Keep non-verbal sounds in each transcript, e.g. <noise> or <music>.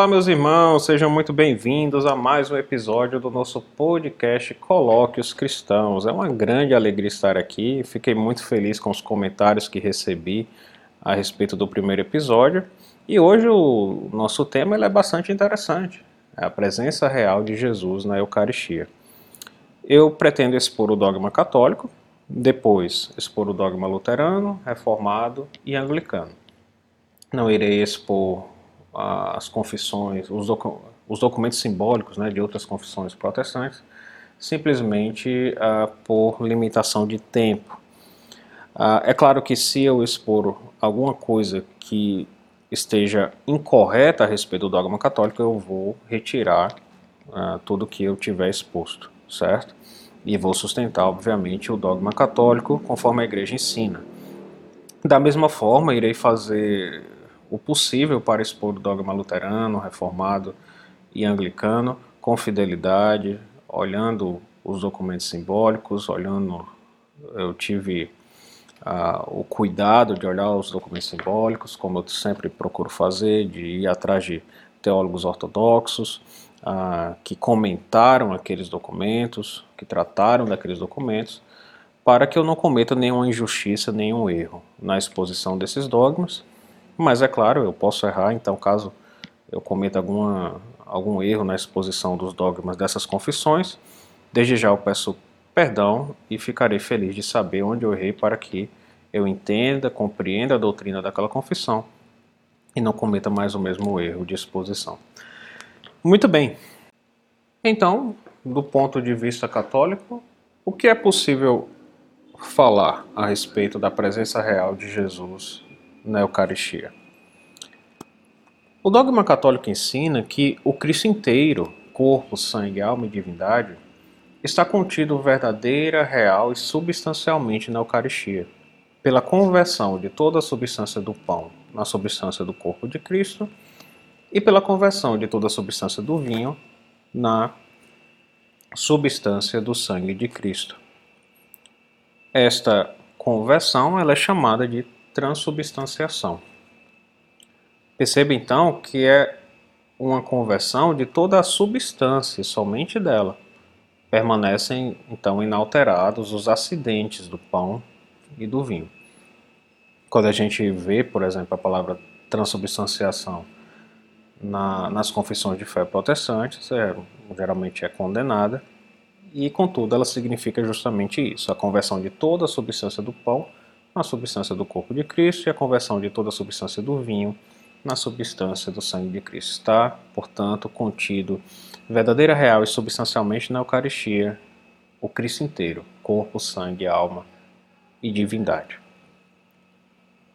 Olá, meus irmãos, sejam muito bem-vindos a mais um episódio do nosso podcast Colóquios Cristãos. É uma grande alegria estar aqui, fiquei muito feliz com os comentários que recebi a respeito do primeiro episódio. E hoje o nosso tema é bastante interessante: é a presença real de Jesus na Eucaristia. Eu pretendo expor o dogma católico, depois expor o dogma luterano, reformado e anglicano. Não irei expor as confissões, os, docu os documentos simbólicos né, de outras confissões protestantes, simplesmente uh, por limitação de tempo. Uh, é claro que se eu expor alguma coisa que esteja incorreta a respeito do dogma católico, eu vou retirar uh, tudo que eu tiver exposto, certo? E vou sustentar, obviamente, o dogma católico conforme a igreja ensina. Da mesma forma, irei fazer o possível para expor o dogma luterano, reformado e anglicano com fidelidade, olhando os documentos simbólicos, olhando, eu tive uh, o cuidado de olhar os documentos simbólicos, como eu sempre procuro fazer, de ir atrás de teólogos ortodoxos uh, que comentaram aqueles documentos, que trataram daqueles documentos, para que eu não cometa nenhuma injustiça, nenhum erro na exposição desses dogmas mas é claro, eu posso errar, então caso eu cometa alguma, algum erro na exposição dos dogmas dessas confissões, desde já eu peço perdão e ficarei feliz de saber onde eu errei para que eu entenda, compreenda a doutrina daquela confissão e não cometa mais o mesmo erro de exposição. Muito bem. Então, do ponto de vista católico, o que é possível falar a respeito da presença real de Jesus na Eucaristia. O dogma católico ensina que o Cristo inteiro, corpo, sangue, alma e divindade, está contido verdadeira, real e substancialmente na Eucaristia, pela conversão de toda a substância do pão na substância do corpo de Cristo e pela conversão de toda a substância do vinho na substância do sangue de Cristo. Esta conversão ela é chamada de transubstanciação. Perceba então que é uma conversão de toda a substância, somente dela. Permanecem então inalterados os acidentes do pão e do vinho. Quando a gente vê, por exemplo, a palavra transubstanciação na, nas confissões de fé protestantes, é, geralmente é condenada, e contudo ela significa justamente isso: a conversão de toda a substância do pão na substância do corpo de Cristo e a conversão de toda a substância do vinho na substância do sangue de Cristo. Está, portanto, contido verdadeira, real e substancialmente na Eucaristia o Cristo inteiro, corpo, sangue, alma e divindade.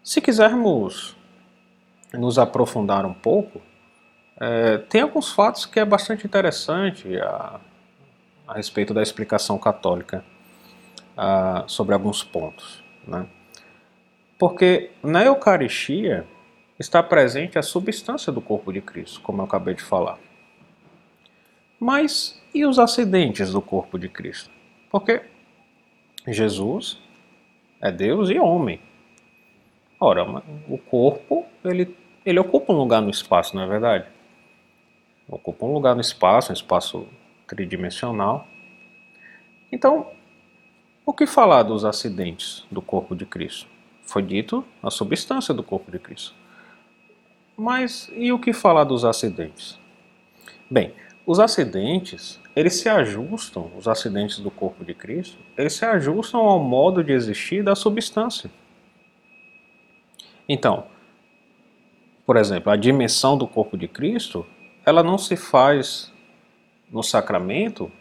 Se quisermos nos aprofundar um pouco, é, tem alguns fatos que é bastante interessante a, a respeito da explicação católica a, sobre alguns pontos. Né? Porque na Eucaristia está presente a substância do corpo de Cristo, como eu acabei de falar. Mas e os acidentes do corpo de Cristo? Porque Jesus é Deus e homem. Ora, o corpo, ele, ele ocupa um lugar no espaço, não é verdade? Ocupa um lugar no espaço, um espaço tridimensional. Então, o que falar dos acidentes do corpo de Cristo? Foi dito a substância do corpo de Cristo. Mas e o que falar dos acidentes? Bem, os acidentes, eles se ajustam, os acidentes do corpo de Cristo, eles se ajustam ao modo de existir da substância. Então, por exemplo, a dimensão do corpo de Cristo, ela não se faz no sacramento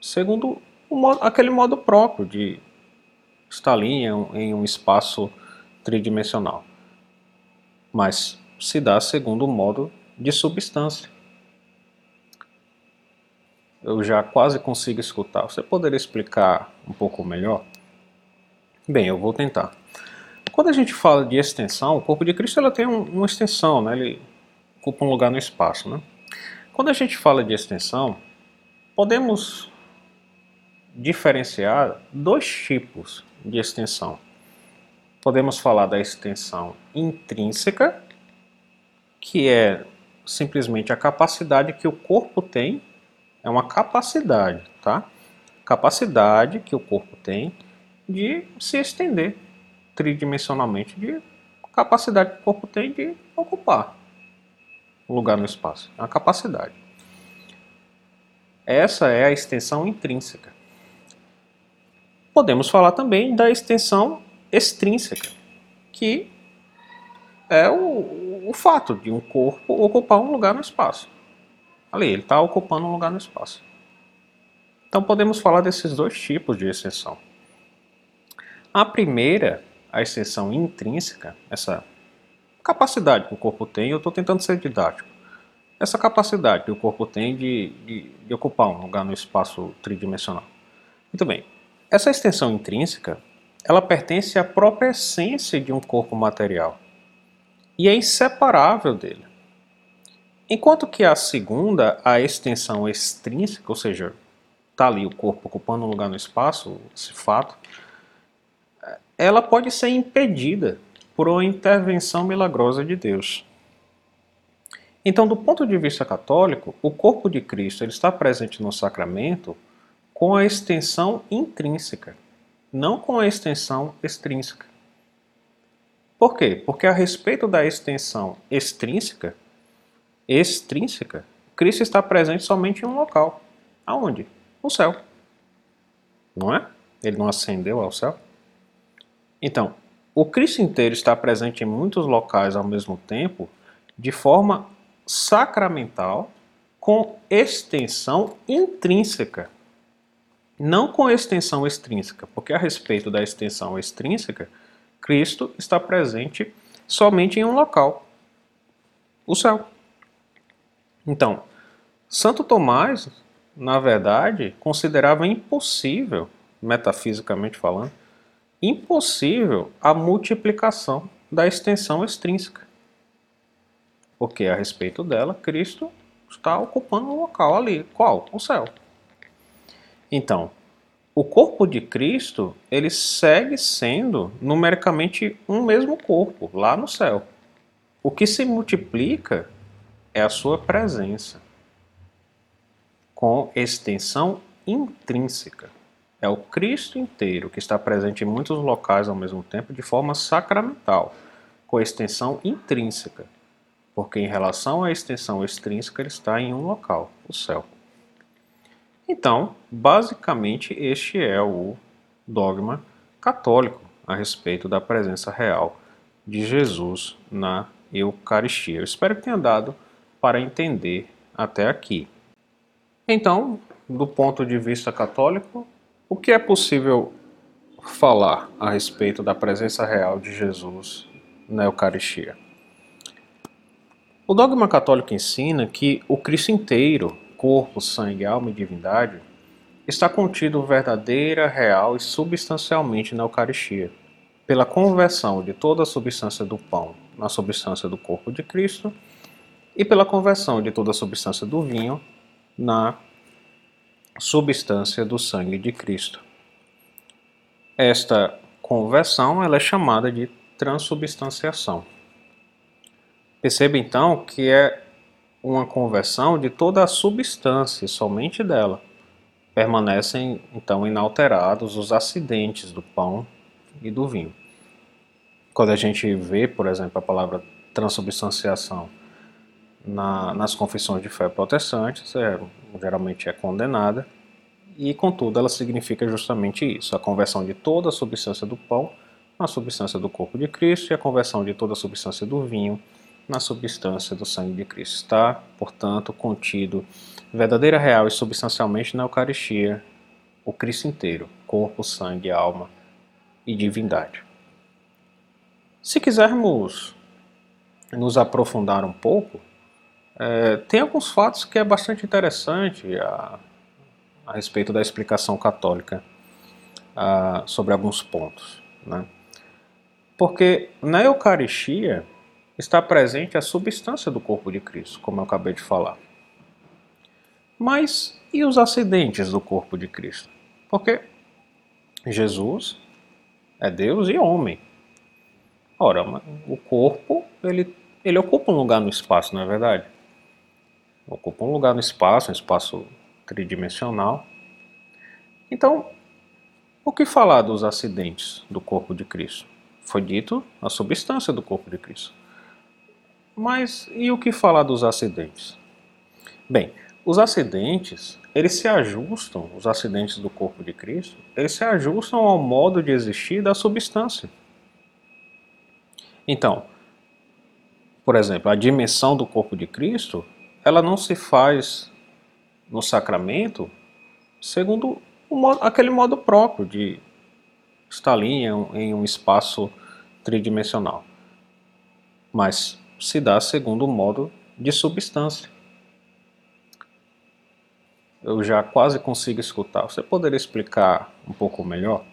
segundo modo, aquele modo próprio de está ali em um espaço tridimensional, mas se dá segundo o modo de substância. Eu já quase consigo escutar. Você poderia explicar um pouco melhor? Bem, eu vou tentar. Quando a gente fala de extensão, o corpo de Cristo ela tem um, uma extensão, né? ele ocupa um lugar no espaço. Né? Quando a gente fala de extensão, podemos diferenciar dois tipos de extensão. Podemos falar da extensão intrínseca, que é simplesmente a capacidade que o corpo tem, é uma capacidade, tá? Capacidade que o corpo tem de se estender tridimensionalmente, de capacidade que o corpo tem de ocupar lugar no espaço. É uma capacidade. Essa é a extensão intrínseca. Podemos falar também da extensão extrínseca, que é o, o fato de um corpo ocupar um lugar no espaço. Ali, ele está ocupando um lugar no espaço. Então podemos falar desses dois tipos de extensão. A primeira, a extensão intrínseca, essa capacidade que o corpo tem, eu estou tentando ser didático. Essa capacidade que o corpo tem de, de, de ocupar um lugar no espaço tridimensional. Muito bem. Essa extensão intrínseca, ela pertence à própria essência de um corpo material e é inseparável dele. Enquanto que a segunda, a extensão extrínseca, ou seja, está ali o corpo ocupando um lugar no espaço, esse fato, ela pode ser impedida por uma intervenção milagrosa de Deus. Então, do ponto de vista católico, o corpo de Cristo ele está presente no sacramento com a extensão intrínseca, não com a extensão extrínseca. Por quê? Porque a respeito da extensão extrínseca, extrínseca, Cristo está presente somente em um local. Aonde? No céu. Não é? Ele não ascendeu ao céu? Então, o Cristo inteiro está presente em muitos locais ao mesmo tempo, de forma sacramental, com extensão intrínseca. Não com extensão extrínseca, porque a respeito da extensão extrínseca, Cristo está presente somente em um local, o céu. Então, Santo Tomás, na verdade, considerava impossível, metafisicamente falando, impossível a multiplicação da extensão extrínseca. Porque a respeito dela, Cristo está ocupando um local ali. Qual? O céu. Então, o corpo de Cristo, ele segue sendo numericamente um mesmo corpo, lá no céu. O que se multiplica é a sua presença, com extensão intrínseca. É o Cristo inteiro que está presente em muitos locais ao mesmo tempo de forma sacramental, com extensão intrínseca, porque em relação à extensão extrínseca ele está em um local, o céu. Então, basicamente, este é o dogma católico a respeito da presença real de Jesus na Eucaristia. Eu espero que tenha dado para entender até aqui. Então, do ponto de vista católico, o que é possível falar a respeito da presença real de Jesus na Eucaristia? O dogma católico ensina que o Cristo inteiro corpo, sangue, alma e divindade, está contido verdadeira, real e substancialmente na Eucaristia, pela conversão de toda a substância do pão na substância do corpo de Cristo e pela conversão de toda a substância do vinho na substância do sangue de Cristo. Esta conversão ela é chamada de transubstanciação. Perceba então que é uma conversão de toda a substância, somente dela. Permanecem então inalterados os acidentes do pão e do vinho. Quando a gente vê, por exemplo, a palavra transubstanciação na, nas confissões de fé protestantes, é, geralmente é condenada, e contudo ela significa justamente isso: a conversão de toda a substância do pão na substância do corpo de Cristo e a conversão de toda a substância do vinho na substância do sangue de Cristo. Está, portanto, contido verdadeira, real e substancialmente na Eucaristia o Cristo inteiro, corpo, sangue, alma e divindade. Se quisermos nos aprofundar um pouco, é, tem alguns fatos que é bastante interessante a, a respeito da explicação católica a, sobre alguns pontos. Né? Porque na Eucaristia, está presente a substância do corpo de Cristo, como eu acabei de falar. Mas e os acidentes do corpo de Cristo? Porque Jesus é Deus e homem. Ora, o corpo, ele, ele ocupa um lugar no espaço, não é verdade? ocupa um lugar no espaço, um espaço tridimensional. Então, o que falar dos acidentes do corpo de Cristo? Foi dito a substância do corpo de Cristo. Mas e o que falar dos acidentes? Bem, os acidentes, eles se ajustam, os acidentes do corpo de Cristo, eles se ajustam ao modo de existir da substância. Então, por exemplo, a dimensão do corpo de Cristo, ela não se faz no sacramento segundo modo, aquele modo próprio de estar ali em um, em um espaço tridimensional, mas se dá segundo o modo de substância. Eu já quase consigo escutar. Você poderia explicar um pouco melhor?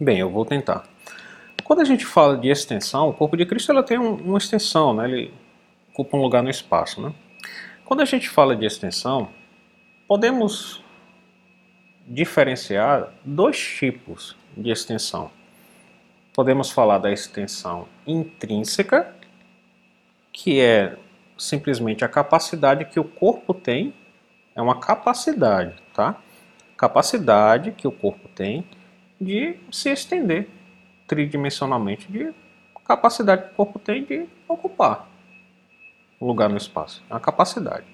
Bem, eu vou tentar. Quando a gente fala de extensão, o corpo de Cristo ela tem um, uma extensão, né? ele ocupa um lugar no espaço. Né? Quando a gente fala de extensão, podemos diferenciar dois tipos de extensão. Podemos falar da extensão intrínseca, que é simplesmente a capacidade que o corpo tem, é uma capacidade, tá? Capacidade que o corpo tem de se estender tridimensionalmente de capacidade que o corpo tem de ocupar lugar no espaço. É uma capacidade.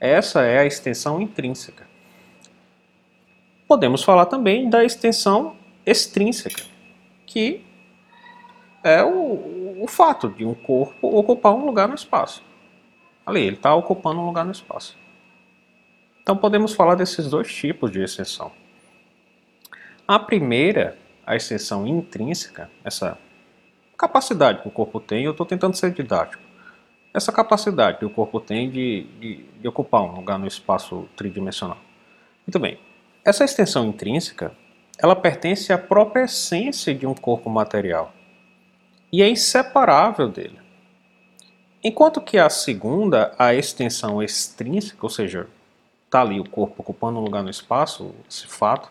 Essa é a extensão intrínseca. Podemos falar também da extensão extrínseca, que é o, o fato de um corpo ocupar um lugar no espaço. Ali, ele está ocupando um lugar no espaço. Então podemos falar desses dois tipos de extensão. A primeira a extensão intrínseca, essa capacidade que o corpo tem, eu estou tentando ser didático, essa capacidade que o corpo tem de, de, de ocupar um lugar no espaço tridimensional. Muito bem, essa extensão intrínseca, ela pertence à própria essência de um corpo material e é inseparável dele. Enquanto que a segunda, a extensão extrínseca, ou seja, está ali o corpo ocupando um lugar no espaço, esse fato,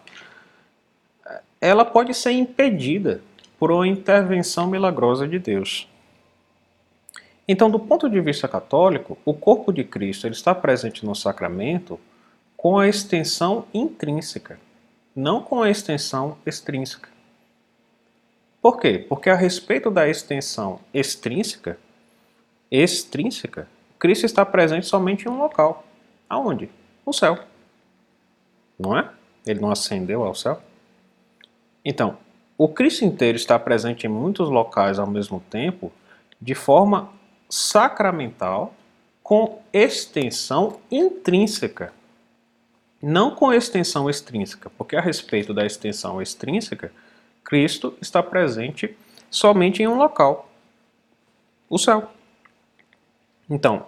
ela pode ser impedida por uma intervenção milagrosa de Deus. Então, do ponto de vista católico, o corpo de Cristo ele está presente no sacramento com a extensão intrínseca, não com a extensão extrínseca. Por quê? Porque a respeito da extensão extrínseca, extrínseca, Cristo está presente somente em um local. Aonde? No céu. Não é? Ele não ascendeu ao céu? Então, o Cristo inteiro está presente em muitos locais ao mesmo tempo, de forma sacramental, com extensão intrínseca, não com extensão extrínseca, porque a respeito da extensão extrínseca, Cristo está presente somente em um local, o céu. Então,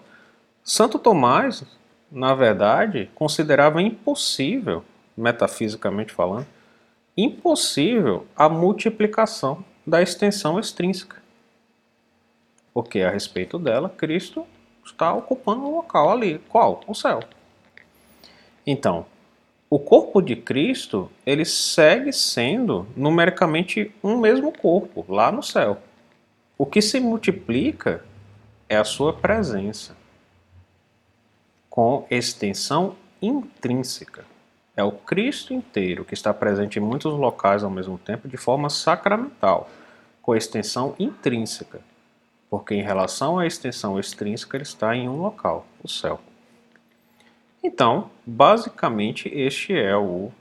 Santo Tomás, na verdade, considerava impossível, metafisicamente falando, impossível a multiplicação da extensão extrínseca. Porque a respeito dela, Cristo está ocupando um local ali. Qual? O céu. Então, o corpo de Cristo, ele segue sendo numericamente um mesmo corpo, lá no céu. O que se multiplica é a sua presença, com extensão intrínseca. É o Cristo inteiro que está presente em muitos locais ao mesmo tempo de forma sacramental, com extensão intrínseca, porque em relação à extensão extrínseca ele está em um local, o céu. Então, basicamente, este é o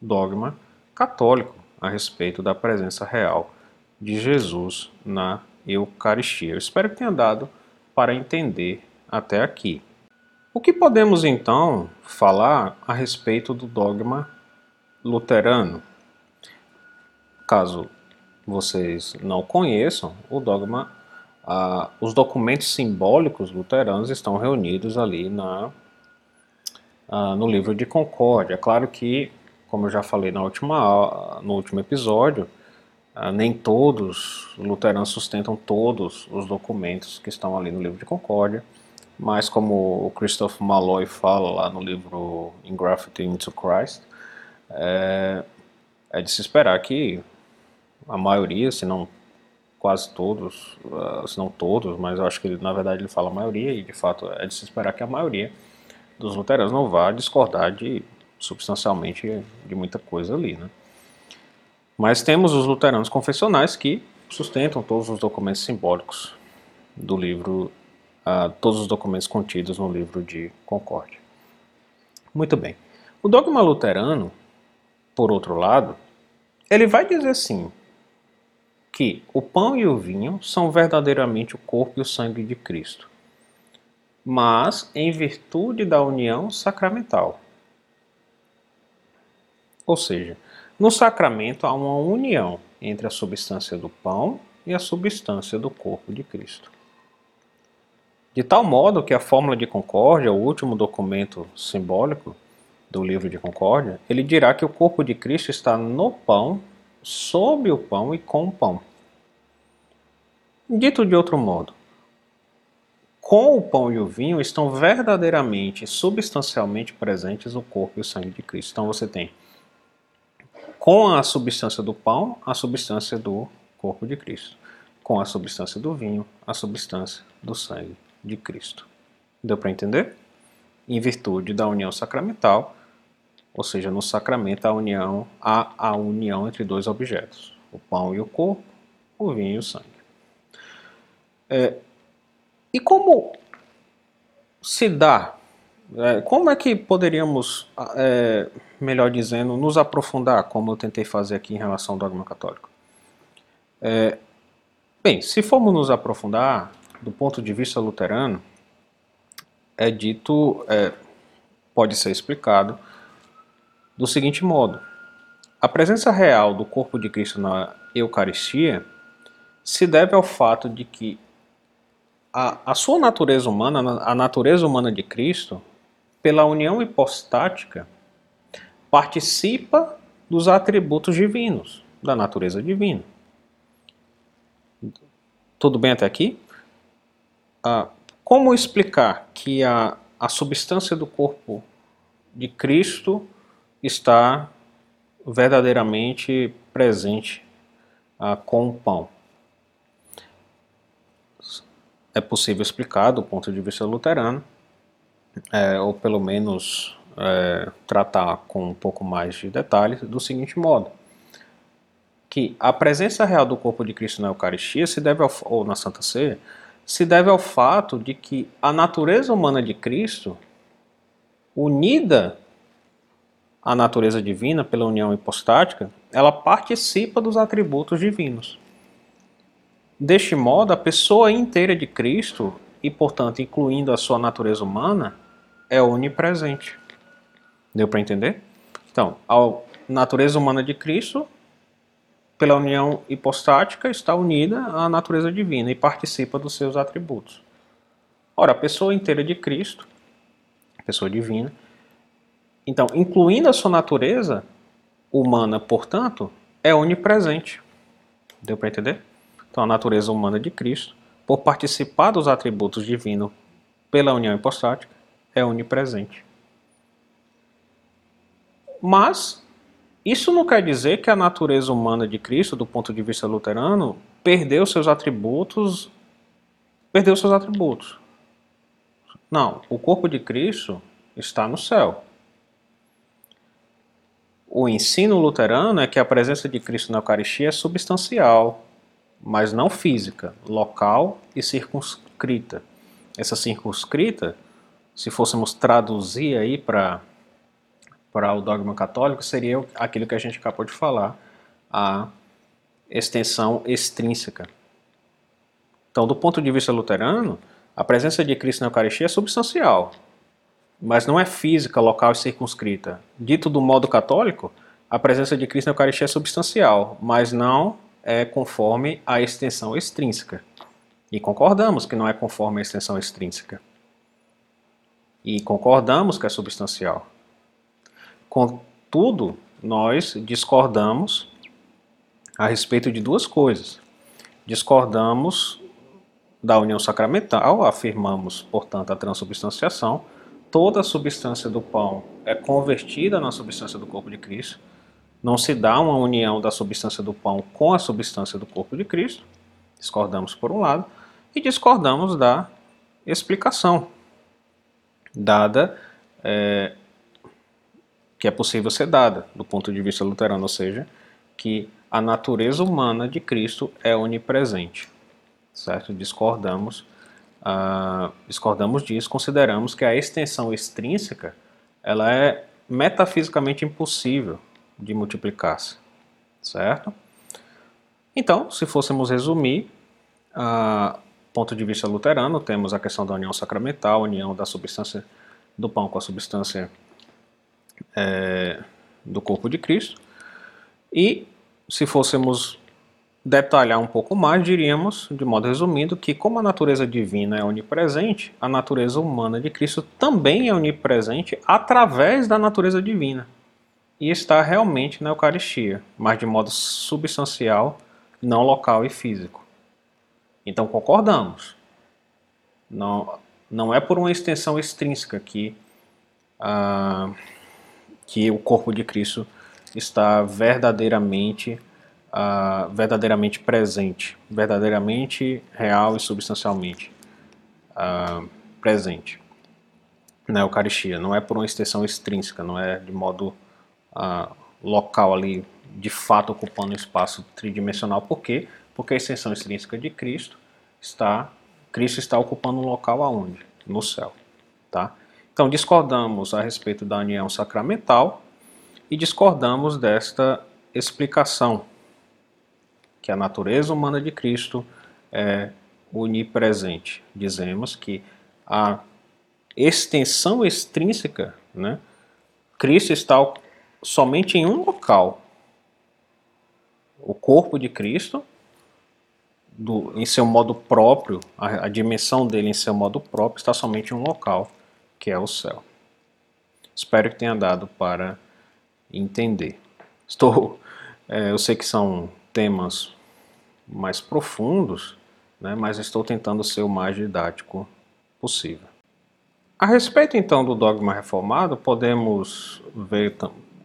dogma católico a respeito da presença real de Jesus na Eucaristia. Eu espero que tenha dado para entender até aqui. O que podemos então falar a respeito do dogma luterano? Caso vocês não conheçam, o dogma, ah, os documentos simbólicos luteranos estão reunidos ali na, ah, no livro de Concórdia. É claro que, como eu já falei na última, no último episódio, ah, nem todos os luteranos sustentam todos os documentos que estão ali no livro de Concórdia mas como o Christopher Malloy fala lá no livro Engrafted into Christ, é, é de se esperar que a maioria, se não quase todos, uh, se não todos, mas eu acho que na verdade ele fala a maioria, e de fato é de se esperar que a maioria dos luteranos não vá discordar de substancialmente de muita coisa ali, né? Mas temos os luteranos confessionais que sustentam todos os documentos simbólicos do livro, uh, todos os documentos contidos no livro de Concórdia. Muito bem. O dogma luterano, por outro lado, ele vai dizer sim que o pão e o vinho são verdadeiramente o corpo e o sangue de Cristo, mas em virtude da união sacramental. Ou seja, no sacramento há uma união entre a substância do pão e a substância do corpo de Cristo. De tal modo que a fórmula de concórdia, o último documento simbólico do livro de concórdia, ele dirá que o corpo de Cristo está no pão, sob o pão e com o pão. Dito de outro modo, com o pão e o vinho estão verdadeiramente, substancialmente presentes o corpo e o sangue de Cristo. Então você tem com a substância do pão, a substância do corpo de Cristo. Com a substância do vinho, a substância do sangue de Cristo. Deu para entender? Em virtude da união sacramental, ou seja, no sacramento a união há a união entre dois objetos, o pão e o corpo, o vinho e o sangue. É, e como se dá? É, como é que poderíamos é, melhor dizendo, nos aprofundar, como eu tentei fazer aqui em relação ao dogma católico. É, bem, se formos nos aprofundar, do ponto de vista luterano, é dito, é, pode ser explicado do seguinte modo: a presença real do corpo de Cristo na Eucaristia se deve ao fato de que a, a sua natureza humana, a natureza humana de Cristo, pela união hipostática, participa dos atributos divinos, da natureza divina. Tudo bem até aqui? Ah, como explicar que a, a substância do corpo de Cristo está verdadeiramente presente ah, com o pão? É possível explicar do ponto de vista luterano, é, ou pelo menos é, tratar com um pouco mais de detalhes do seguinte modo: que a presença real do corpo de Cristo na Eucaristia se deve ao, ou na Santa Ceia se deve ao fato de que a natureza humana de Cristo, unida à natureza divina pela união hipostática, ela participa dos atributos divinos. Deste modo, a pessoa inteira de Cristo, e portanto incluindo a sua natureza humana, é onipresente. Deu para entender? Então, a natureza humana de Cristo, pela união hipostática, está unida à natureza divina e participa dos seus atributos. Ora, a pessoa inteira de Cristo, pessoa divina, então, incluindo a sua natureza humana, portanto, é onipresente. Deu para entender? Então, a natureza humana de Cristo, por participar dos atributos divinos pela união hipostática, é onipresente. Mas isso não quer dizer que a natureza humana de Cristo, do ponto de vista luterano, perdeu seus atributos, perdeu seus atributos. Não, o corpo de Cristo está no céu. O ensino luterano é que a presença de Cristo na Eucaristia é substancial, mas não física, local e circunscrita. Essa circunscrita, se fôssemos traduzir aí para para o dogma católico seria aquilo que a gente acabou de falar, a extensão extrínseca. Então, do ponto de vista luterano, a presença de Cristo na Eucaristia é substancial, mas não é física, local e circunscrita. Dito do modo católico, a presença de Cristo na Eucaristia é substancial, mas não é conforme a extensão extrínseca. E concordamos que não é conforme a extensão extrínseca. E concordamos que é substancial. Contudo, nós discordamos a respeito de duas coisas. Discordamos da união sacramental, afirmamos, portanto, a transubstanciação. Toda a substância do pão é convertida na substância do corpo de Cristo. Não se dá uma união da substância do pão com a substância do corpo de Cristo. Discordamos por um lado e discordamos da explicação dada, é, que é possível ser dada do ponto de vista luterano, ou seja, que a natureza humana de Cristo é onipresente, certo? Discordamos, uh, discordamos disso, consideramos que a extensão extrínseca ela é metafisicamente impossível de multiplicar-se, certo? Então, se fôssemos resumir, uh, ponto de vista luterano, temos a questão da união sacramental, a união da substância do pão com a substância é, do corpo de Cristo. E se fôssemos detalhar um pouco mais, diríamos, de modo resumido, que como a natureza divina é onipresente, a natureza humana de Cristo também é onipresente através da natureza divina. E está realmente na Eucaristia, mas de modo substancial, não local e físico. Então concordamos. Não, não é por uma extensão extrínseca que, ah, que o corpo de Cristo está verdadeiramente, ah, verdadeiramente presente, verdadeiramente real e substancialmente ah, presente na Eucaristia. Não é por uma extensão extrínseca, não é de modo local ali, de fato ocupando espaço tridimensional. Por quê? Porque a extensão extrínseca de Cristo está, Cristo está ocupando um local aonde? No céu, tá? Então discordamos a respeito da união sacramental e discordamos desta explicação que a natureza humana de Cristo é onipresente. Dizemos que a extensão extrínseca, né? Cristo está somente em um local. O corpo de Cristo do, em seu modo próprio, a, a dimensão dele em seu modo próprio está somente em um local, que é o céu. Espero que tenha dado para entender. Estou, <laughs> é, eu sei que são temas mais profundos, né, mas estou tentando ser o mais didático possível. A respeito então do dogma reformado, podemos ver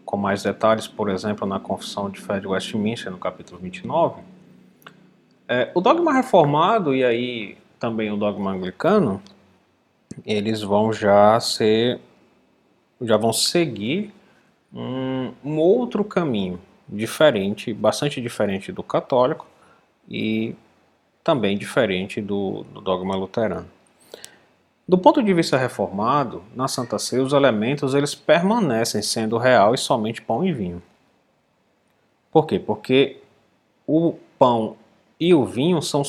com mais detalhes, por exemplo, na Confissão de Fé de Westminster, no capítulo 29, é, o dogma reformado e aí também o dogma anglicano, eles vão já ser, já vão seguir um, um outro caminho diferente, bastante diferente do católico e também diferente do, do dogma luterano. Do ponto de vista reformado, na Santa Ceia os elementos eles permanecem sendo real e somente pão e vinho. Por quê? Porque o pão e o vinho são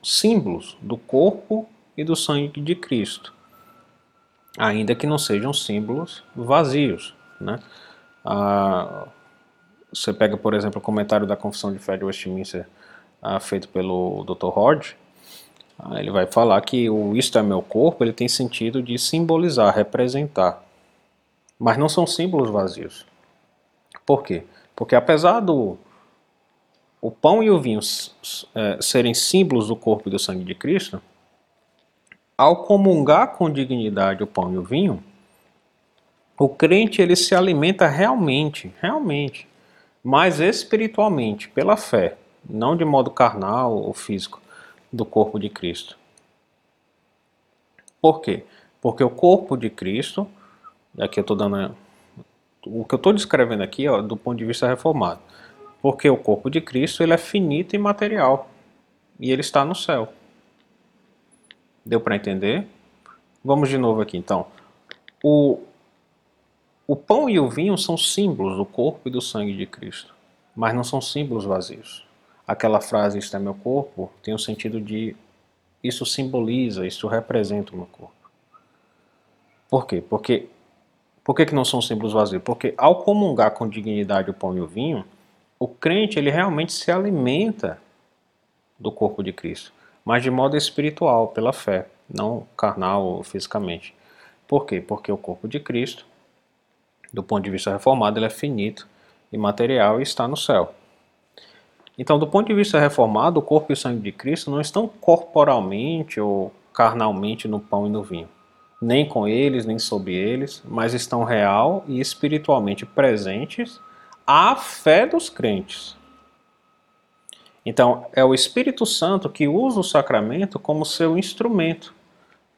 símbolos do corpo e do sangue de Cristo, ainda que não sejam símbolos vazios. Né? Ah, você pega, por exemplo, o comentário da Confissão de Fé de Westminster ah, feito pelo Dr. Hodge, ele vai falar que o isto é meu corpo, ele tem sentido de simbolizar, representar. Mas não são símbolos vazios. Por quê? Porque apesar do, o pão e o vinho é, serem símbolos do corpo e do sangue de Cristo, ao comungar com dignidade o pão e o vinho, o crente ele se alimenta realmente, realmente, mais espiritualmente, pela fé, não de modo carnal ou físico, do corpo de Cristo. Por quê? Porque o corpo de Cristo, aqui eu estou dando o que eu estou descrevendo aqui, ó, do ponto de vista reformado, porque o corpo de Cristo ele é finito e material. E ele está no céu. Deu para entender? Vamos de novo aqui então. O, o pão e o vinho são símbolos do corpo e do sangue de Cristo, mas não são símbolos vazios. Aquela frase, é meu corpo, tem o sentido de isso simboliza, isso representa o meu corpo. Por quê? Porque, por que, que não são símbolos vazios? Porque ao comungar com dignidade o pão e o vinho, o crente ele realmente se alimenta do corpo de Cristo, mas de modo espiritual, pela fé, não carnal ou fisicamente. Por quê? Porque o corpo de Cristo, do ponto de vista reformado, ele é finito e material e está no céu. Então, do ponto de vista reformado, o corpo e o sangue de Cristo não estão corporalmente ou carnalmente no pão e no vinho, nem com eles, nem sob eles, mas estão real e espiritualmente presentes a fé dos crentes. Então, é o Espírito Santo que usa o sacramento como seu instrumento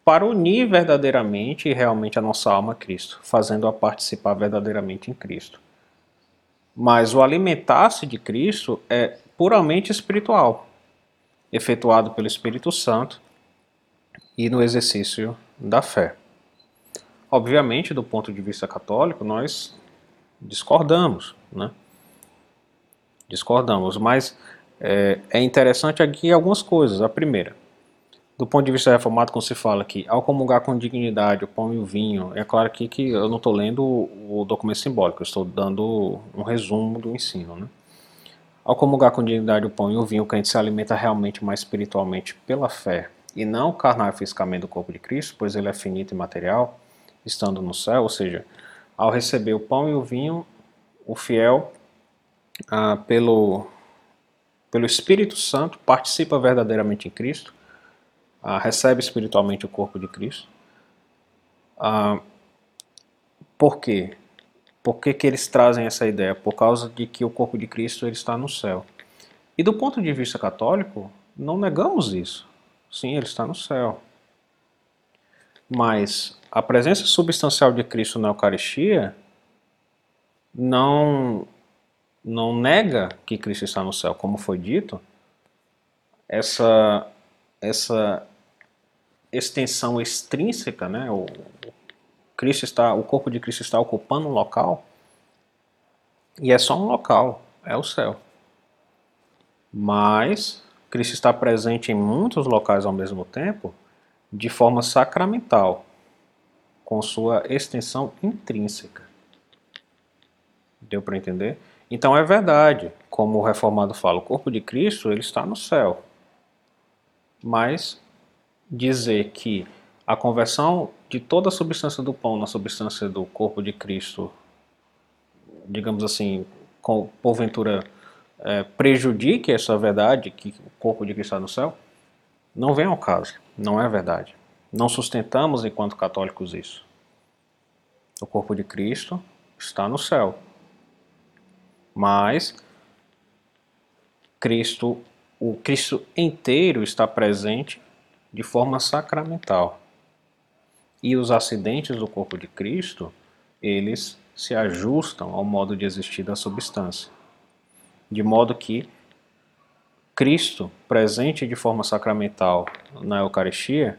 para unir verdadeiramente e realmente a nossa alma a Cristo, fazendo-a participar verdadeiramente em Cristo. Mas o alimentar-se de Cristo é puramente espiritual, efetuado pelo Espírito Santo e no exercício da fé. Obviamente, do ponto de vista católico, nós discordamos, né? Discordamos, mas é, é interessante aqui algumas coisas. A primeira, do ponto de vista reformado, quando se fala que ao comungar com dignidade o pão e o vinho, é claro aqui que eu não estou lendo o documento simbólico, eu estou dando um resumo do ensino. Né? Ao comungar com dignidade o pão e o vinho, o crente se alimenta realmente mais espiritualmente pela fé e não carnal fisicamente do corpo de Cristo, pois ele é finito e material, estando no céu, ou seja, ao receber o pão e o vinho, o fiel, ah, pelo, pelo Espírito Santo, participa verdadeiramente em Cristo ah, recebe espiritualmente o corpo de Cristo. Ah, por quê? Por que, que eles trazem essa ideia? Por causa de que o corpo de Cristo ele está no céu. E do ponto de vista católico, não negamos isso. Sim, ele está no céu. Mas a presença substancial de Cristo na Eucaristia não, não nega que Cristo está no céu, como foi dito. Essa, essa extensão extrínseca, né? Cristo está, o corpo de Cristo está ocupando um local e é só um local, é o céu. Mas Cristo está presente em muitos locais ao mesmo tempo, de forma sacramental, com sua extensão intrínseca. Deu para entender? Então é verdade, como o reformado fala, o corpo de Cristo ele está no céu, mas dizer que a conversão de toda a substância do pão na substância do corpo de Cristo, digamos assim, com, porventura é, prejudique essa verdade que o corpo de Cristo está no céu, não vem ao caso, não é verdade. Não sustentamos enquanto católicos isso. O corpo de Cristo está no céu. Mas Cristo, o Cristo inteiro está presente de forma sacramental. E os acidentes do corpo de Cristo, eles se ajustam ao modo de existir da substância. De modo que Cristo, presente de forma sacramental na Eucaristia,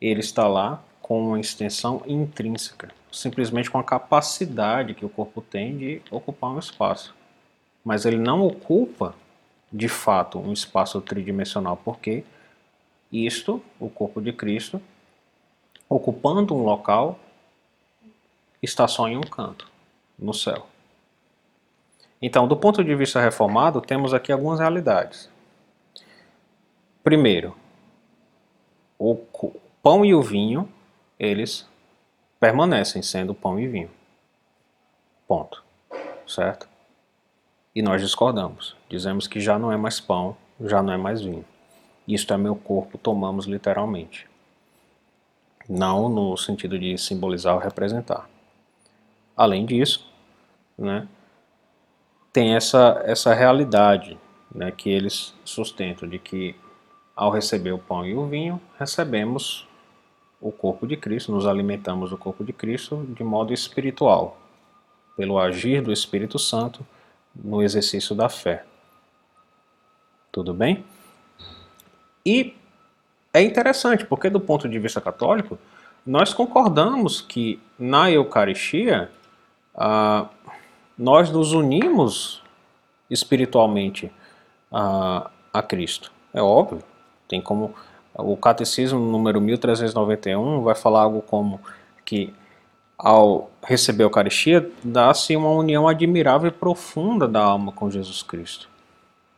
ele está lá com uma extensão intrínseca, simplesmente com a capacidade que o corpo tem de ocupar um espaço. Mas ele não ocupa, de fato, um espaço tridimensional, porque isto, o corpo de Cristo, ocupando um local, está só em um canto, no céu. Então, do ponto de vista reformado, temos aqui algumas realidades. Primeiro, o pão e o vinho, eles permanecem sendo pão e vinho. Ponto. Certo? E nós discordamos. Dizemos que já não é mais pão, já não é mais vinho. Isto é meu corpo, tomamos literalmente. Não no sentido de simbolizar ou representar. Além disso, né, tem essa, essa realidade né, que eles sustentam de que ao receber o pão e o vinho, recebemos o corpo de Cristo, nos alimentamos do corpo de Cristo de modo espiritual, pelo agir do Espírito Santo no exercício da fé. Tudo bem? E é interessante, porque do ponto de vista católico, nós concordamos que na Eucaristia ah, nós nos unimos espiritualmente a, a Cristo. É óbvio, tem como o catecismo número 1391 vai falar algo como que ao receber a Eucaristia dá-se uma união admirável e profunda da alma com Jesus Cristo.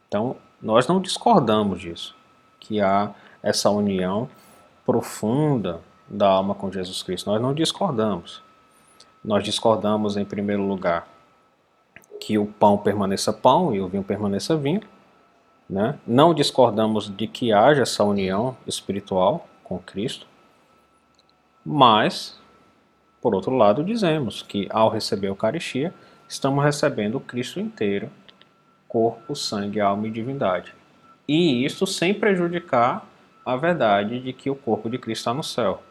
Então, nós não discordamos disso que há essa união profunda da alma com Jesus Cristo. Nós não discordamos. Nós discordamos, em primeiro lugar, que o pão permaneça pão e o vinho permaneça vinho. Né? Não discordamos de que haja essa união espiritual com Cristo. Mas, por outro lado, dizemos que ao receber a Eucaristia, estamos recebendo o Cristo inteiro corpo, sangue, alma e divindade. E isso sem prejudicar a verdade de que o corpo de Cristo está no céu.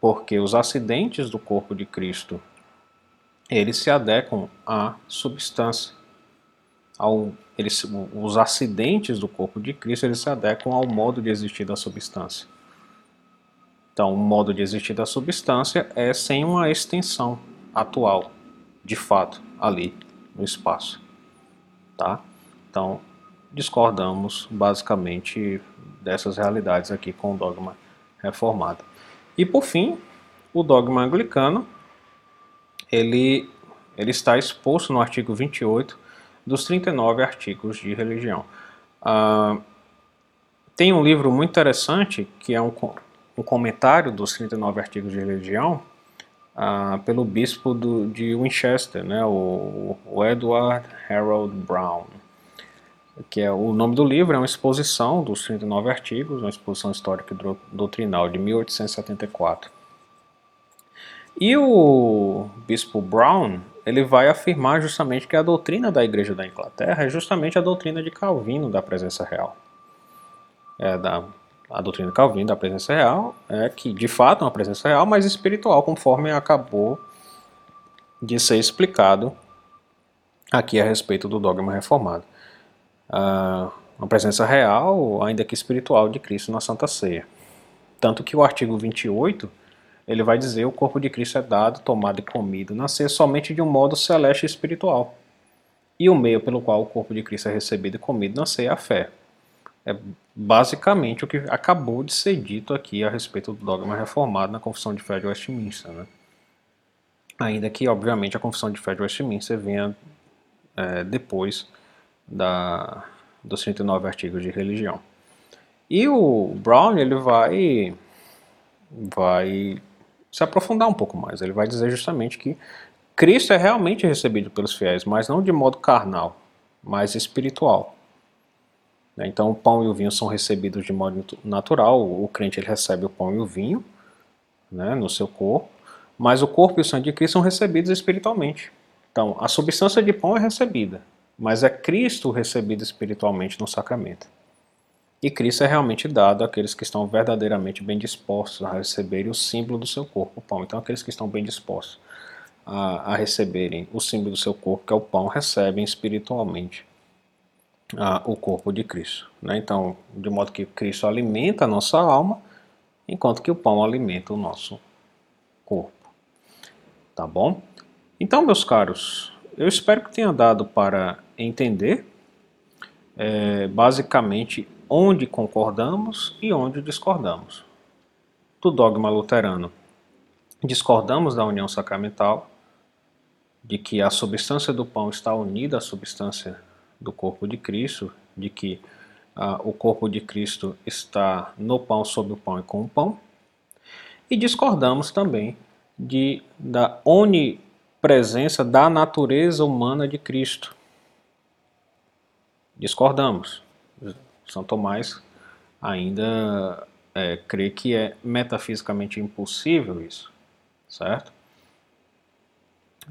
Porque os acidentes do corpo de Cristo, eles se adequam à substância. Ao, eles, os acidentes do corpo de Cristo, eles se adequam ao modo de existir da substância. Então, o modo de existir da substância é sem uma extensão atual, de fato, ali no espaço. Tá? Então, discordamos basicamente dessas realidades aqui com o dogma reformado. E por fim, o dogma anglicano, ele, ele está exposto no artigo 28 dos 39 artigos de religião. Ah, tem um livro muito interessante que é um, um comentário dos 39 artigos de religião ah, pelo bispo do, de Winchester, né, o, o Edward Harold Brown que é o nome do livro é uma exposição dos 39 artigos, uma exposição histórica e doutrinal de 1874. E o bispo Brown, ele vai afirmar justamente que a doutrina da Igreja da Inglaterra é justamente a doutrina de Calvino da presença real. É da, a doutrina de Calvino da presença real é que, de fato, é uma presença real, mas espiritual, conforme acabou de ser explicado aqui a respeito do dogma reformado a, uma presença real, ainda que espiritual, de Cristo na Santa Ceia. Tanto que o artigo 28 ele vai dizer o corpo de Cristo é dado, tomado e comido na ceia somente de um modo celeste e espiritual. E o meio pelo qual o corpo de Cristo é recebido e comido na ceia é a fé. É basicamente o que acabou de ser dito aqui a respeito do dogma reformado na Confissão de Fé de Westminster. Né? Ainda que, obviamente, a Confissão de Fé de Westminster venha é, depois da, dos 39 artigos de religião. E o Brown ele vai, vai se aprofundar um pouco mais. Ele vai dizer justamente que Cristo é realmente recebido pelos fiéis, mas não de modo carnal, mas espiritual. Né? Então o pão e o vinho são recebidos de modo natural. O crente ele recebe o pão e o vinho né, no seu corpo, mas o corpo e o sangue de Cristo são recebidos espiritualmente. Então a substância de pão é recebida, mas é Cristo recebido espiritualmente no sacramento. E Cristo é realmente dado àqueles que estão verdadeiramente bem dispostos a receberem o símbolo do seu corpo, o pão. Então, aqueles que estão bem dispostos a, a receberem o símbolo do seu corpo, que é o pão, recebem espiritualmente a, o corpo de Cristo. Né? Então, de modo que Cristo alimenta a nossa alma, enquanto que o pão alimenta o nosso corpo. Tá bom? Então, meus caros, eu espero que tenha dado para entender é, basicamente onde concordamos e onde discordamos. Do dogma luterano, discordamos da união sacramental, de que a substância do pão está unida à substância do corpo de Cristo, de que ah, o corpo de Cristo está no pão, sob o pão e com o pão. E discordamos também de, da onipresença da natureza humana de Cristo, discordamos. São Tomás ainda é, crê que é metafisicamente impossível isso, certo?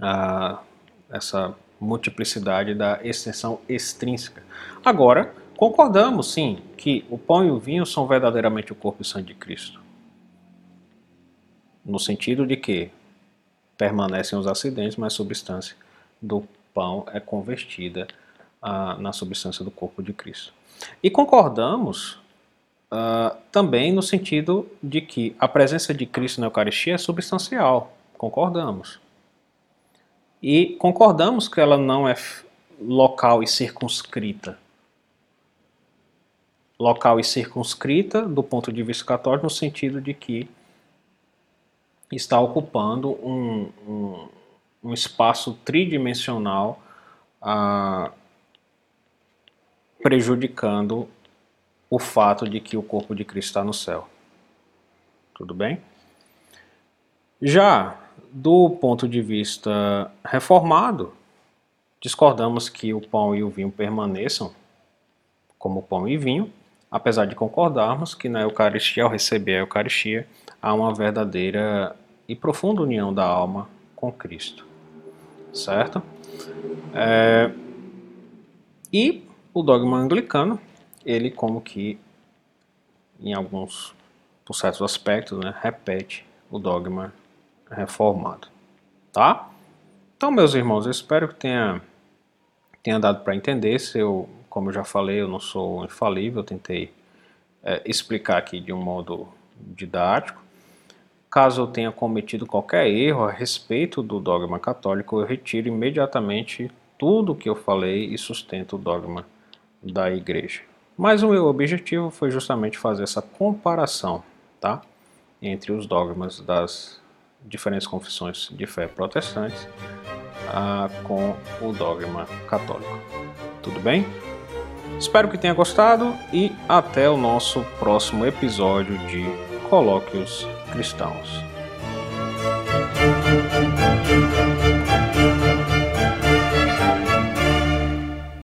Ah, essa multiplicidade da extensão extrínseca. Agora, concordamos sim que o pão e o vinho são verdadeiramente o corpo e sangue de Cristo. No sentido de que permanecem os acidentes, mas a substância do pão é convertida a, na substância do corpo de Cristo. E concordamos uh, também no sentido de que a presença de Cristo na Eucaristia é substancial. Concordamos. E concordamos que ela não é local e circunscrita. Local e circunscrita do ponto de vista católico, no sentido de que está ocupando um, um, um espaço tridimensional uh, prejudicando o fato de que o corpo de Cristo está no céu. Tudo bem? Já do ponto de vista reformado, discordamos que o pão e o vinho permaneçam como pão e vinho, apesar de concordarmos que na Eucaristia, ao receber a Eucaristia, há uma verdadeira e profunda união da alma com Cristo. Certo? É, E o dogma anglicano, ele como que em alguns, por certos aspectos, né, repete o dogma reformado, tá? Então, meus irmãos, eu espero que tenha, tenha dado para entender. Se eu, como eu já falei, eu não sou infalível, eu tentei é, explicar aqui de um modo didático. Caso eu tenha cometido qualquer erro a respeito do dogma católico, eu retiro imediatamente tudo o que eu falei e sustento o dogma da igreja. Mas o meu objetivo foi justamente fazer essa comparação tá? entre os dogmas das diferentes confissões de fé protestantes ah, com o dogma católico. Tudo bem? Espero que tenha gostado e até o nosso próximo episódio de Colóquios Cristãos.